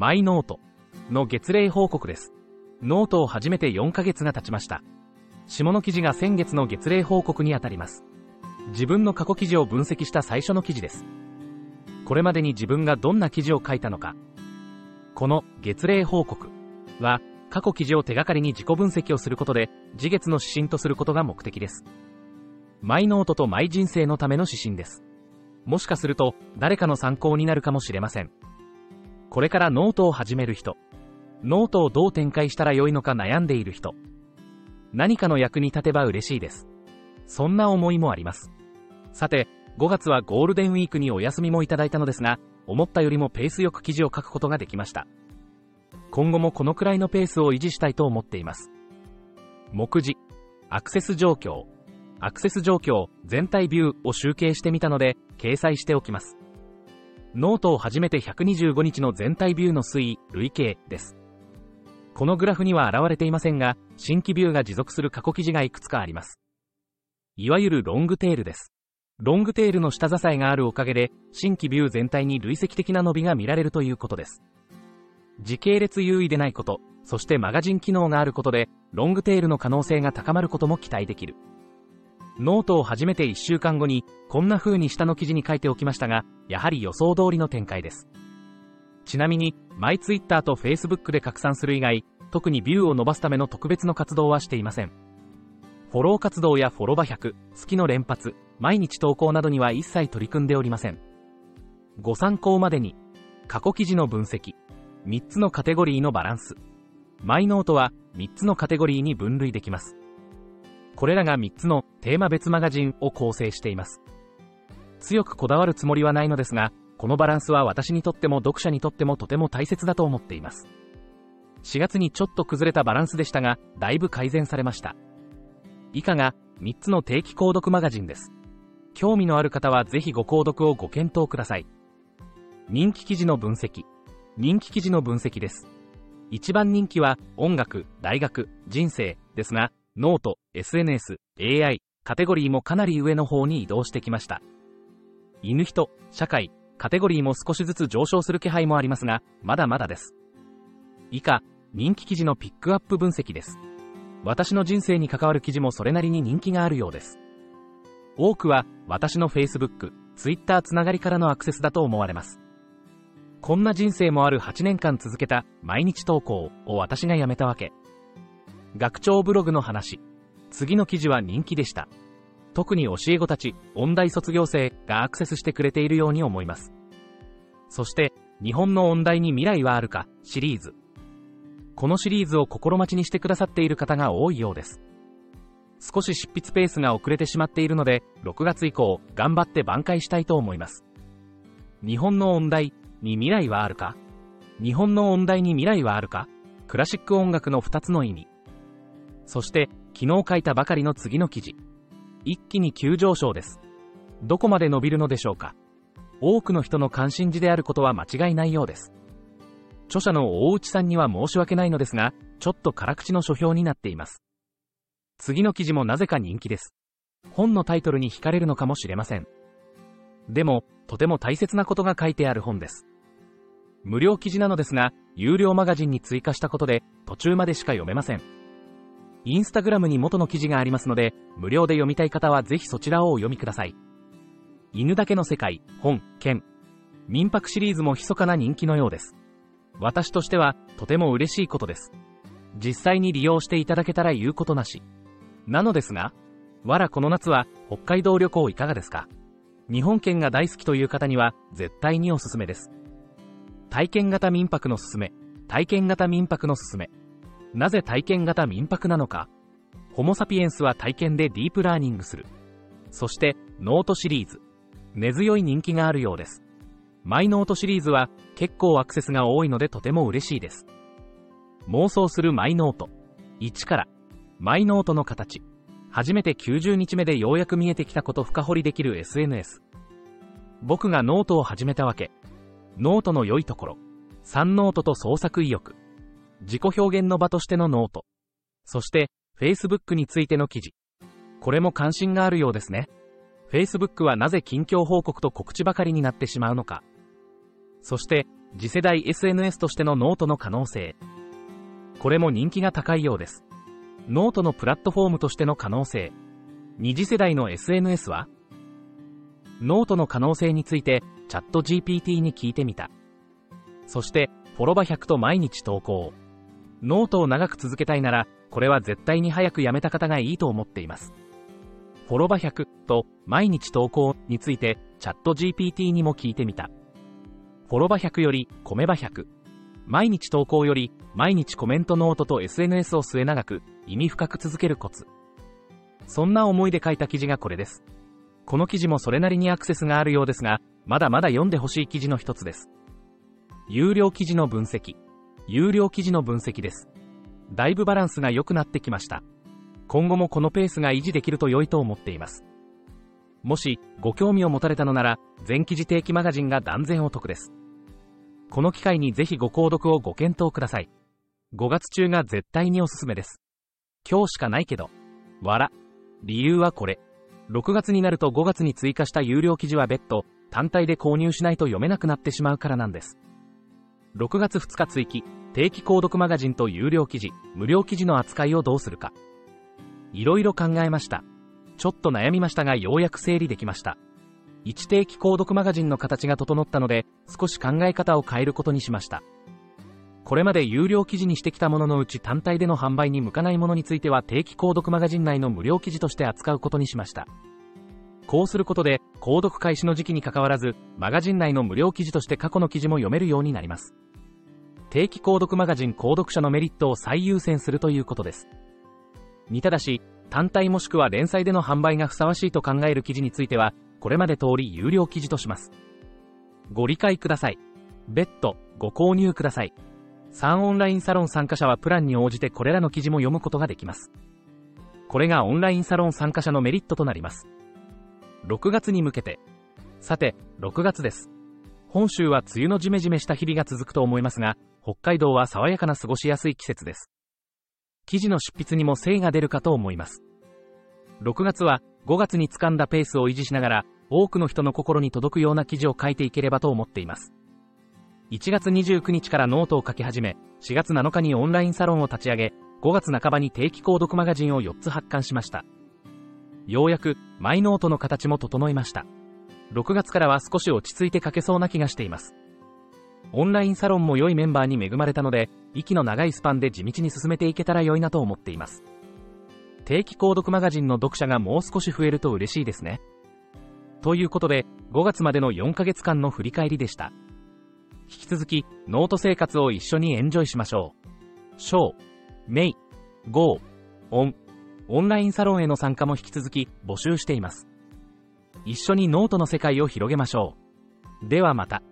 マイノートの月例報告です。ノートを始めて4ヶ月が経ちました。下の記事が先月の月例報告にあたります。自分の過去記事を分析した最初の記事です。これまでに自分がどんな記事を書いたのか。この月例報告は、過去記事を手がかりに自己分析をすることで、次月の指針とすることが目的です。マイノートとマイ人生のための指針です。もしかすると、誰かの参考になるかもしれません。これからノートを始める人、ノートをどう展開したらよいのか悩んでいる人、何かの役に立てば嬉しいです。そんな思いもあります。さて、5月はゴールデンウィークにお休みもいただいたのですが、思ったよりもペースよく記事を書くことができました。今後もこのくらいのペースを維持したいと思っています。目次、アクセス状況、アクセス状況、全体ビューを集計してみたので、掲載しておきます。ノートを始めて125日の全体ビューの推移、累計です。このグラフには現れていませんが、新規ビューが持続する過去記事がいくつかあります。いわゆるロングテールです。ロングテールの下支えがあるおかげで、新規ビュー全体に累積的な伸びが見られるということです。時系列優位でないこと、そしてマガジン機能があることで、ロングテールの可能性が高まることも期待できる。ノートを始めて1週間後に、こんな風に下の記事に書いておきましたが、やはり予想通りの展開です。ちなみに、マイツイッターとフェイスブックで拡散する以外、特にビューを伸ばすための特別の活動はしていません。フォロー活動やフォロバ100、好きの連発、毎日投稿などには一切取り組んでおりません。ご参考までに、過去記事の分析、3つのカテゴリーのバランス。マイノートは3つのカテゴリーに分類できます。これらが3つのテーマ別マガジンを構成しています。強くこだわるつもりはないのですが、このバランスは私にとっても読者にとってもとても大切だと思っています。4月にちょっと崩れたバランスでしたが、だいぶ改善されました。以下が3つの定期購読マガジンです。興味のある方はぜひご購読をご検討ください。人気記事の分析。人気記事の分析です。一番人気は音楽、大学、人生ですが、 note、SNS、AI、カテゴリーもかなり上の方に移動してきました。犬人、社会、カテゴリーも少しずつ上昇する気配もありますが、まだまだです。以下、人気記事のピックアップ分析です。私の人生に関わる記事もそれなりに人気があるようです。多くは私の Facebook、Twitter つながりからのアクセスだと思われます。こんな人生もある8年間続けた毎日投稿を私がやめたわけ。学長ブログの話。次の記事は人気でした。特に教え子たち、音大卒業生がアクセスしてくれているように思います。そして、日本の音大に未来はあるかシリーズ。このシリーズを心待ちにしてくださっている方が多いようです。少し執筆ペースが遅れてしまっているので、6月以降、頑張って挽回したいと思います。日本の音大、に未来はあるか？日本の音大に未来はあるか？クラシック音楽の2つの意味。そして、昨日書いたばかりの次の記事。一気に急上昇です。どこまで伸びるのでしょうか多くの人の関心事であることは間違いないようです。著者の大内さんには申し訳ないのですが、ちょっと辛口の書評になっています。次の記事もなぜか人気です。本のタイトルに惹かれるのかもしれません。でも、とても大切なことが書いてある本です。無料記事なのですが、有料マガジンに追加したことで、途中までしか読めません。インスタグラムに元の記事がありますので、無料で読みたい方はぜひそちらをお読みください。犬だけの世界、本、剣。民泊シリーズも密かな人気のようです。私としては、とても嬉しいことです。実際に利用していただけたら言うことなし。なのですが、わらこの夏は北海道旅行いかがですか？日本圏が大好きという方には絶対におすすめです。体験型民泊のすすめ、体験型民泊のすすめ。なぜ体験型民泊なのか。ホモサピエンスは体験でディープラーニングする。そして、ノートシリーズ。根強い人気があるようです。マイノートシリーズは結構アクセスが多いのでとても嬉しいです。妄想するマイ note。1から。マイノートの形。初めて90日目でようやく見えてきたこと深掘りできる SNS。僕がノートを始めたわけ。ノートの良いところ。3ノートと創作意欲。自己表現の場としての note。そして、Facebook についての記事。これも関心があるようですね。Facebook はなぜ近況報告と告知ばかりになってしまうのか。そして、次世代 SNS としてのノートの可能性。これも人気が高いようです。ノートのプラットフォームとしての可能性。二次世代の SNS は？ノートの可能性について、 ChatGPT に聞いてみた。そして、フォロバ100と毎日投稿。ノートを長く続けたいなら、これは絶対に早くやめた方がいいと思っています。フォロバ100と毎日投稿について、チャット GPT にも聞いてみた。フォロバ100より米場100。毎日投稿より毎日コメントノートと SNS を末永く意味深く続けるコツ。そんな思いで書いた記事がこれです。この記事もそれなりにアクセスがあるようですが、まだまだ読んでほしい記事の一つです。有料記事の分析。有料記事の分析です。だいぶバランスが良くなってきました。今後もこのペースが維持できると良いと思っています。もし、ご興味を持たれたのなら、全記事定期マガジンが断然お得です。この機会にぜひご購読をご検討ください。5月中が絶対におすすめです。今日しかないけど。わら。理由はこれ。6月になると5月に追加した有料記事は別途、単体で購入しないと読めなくなってしまうからなんです。6月2日追記、定期購読マガジンと有料記事、無料記事の扱いをどうするか。いろいろ考えました。ちょっと悩みましたがようやく整理できました。一定期購読マガジンの形が整ったので、少し考え方を変えることにしました。これまで有料記事にしてきたもののうち単体での販売に向かないものについては定期購読マガジン内の無料記事として扱うことにしました。こうすることで、購読開始の時期に関わらず、マガジン内の無料記事として過去の記事も読めるようになります。定期購読マガジン購読者のメリットを最優先するということです。にただし、単体もしくは連載での販売がふさわしいと考える記事については、これまで通り有料記事とします。ご理解ください。別途、ご購入ください。3オンラインサロン参加者はプランに応じてこれらの記事も読むことができます。これがオンラインサロン参加者のメリットとなります。6月に向けて。さて、6月です。本州は梅雨のジメジメした日々が続くと思いますが、北海道は爽やかな過ごしやすい季節です。記事の執筆にも精が出るかと思います。6月は5月に掴んだペースを維持しながら、多くの人の心に届くような記事を書いていければと思っています。1月29日からノートを書き始め、4月7日にオンラインサロンを立ち上げ、5月半ばに定期購読マガジンを4つ発刊しました。ようやく、マイノートの形も整いました。6月からは少し落ち着いて書けそうな気がしています。オンラインサロンも良いメンバーに恵まれたので、息の長いスパンで地道に進めていけたら良いなと思っています。定期購読マガジンの読者がもう少し増えると嬉しいですね。ということで、5月までの4ヶ月間の振り返りでした。引き続き、ノート生活を一緒にエンジョイしましょう。 Show、May、Go、On、オンラインサロンへの参加も引き続き募集しています。一緒にノートの世界を広げましょう。ではまた。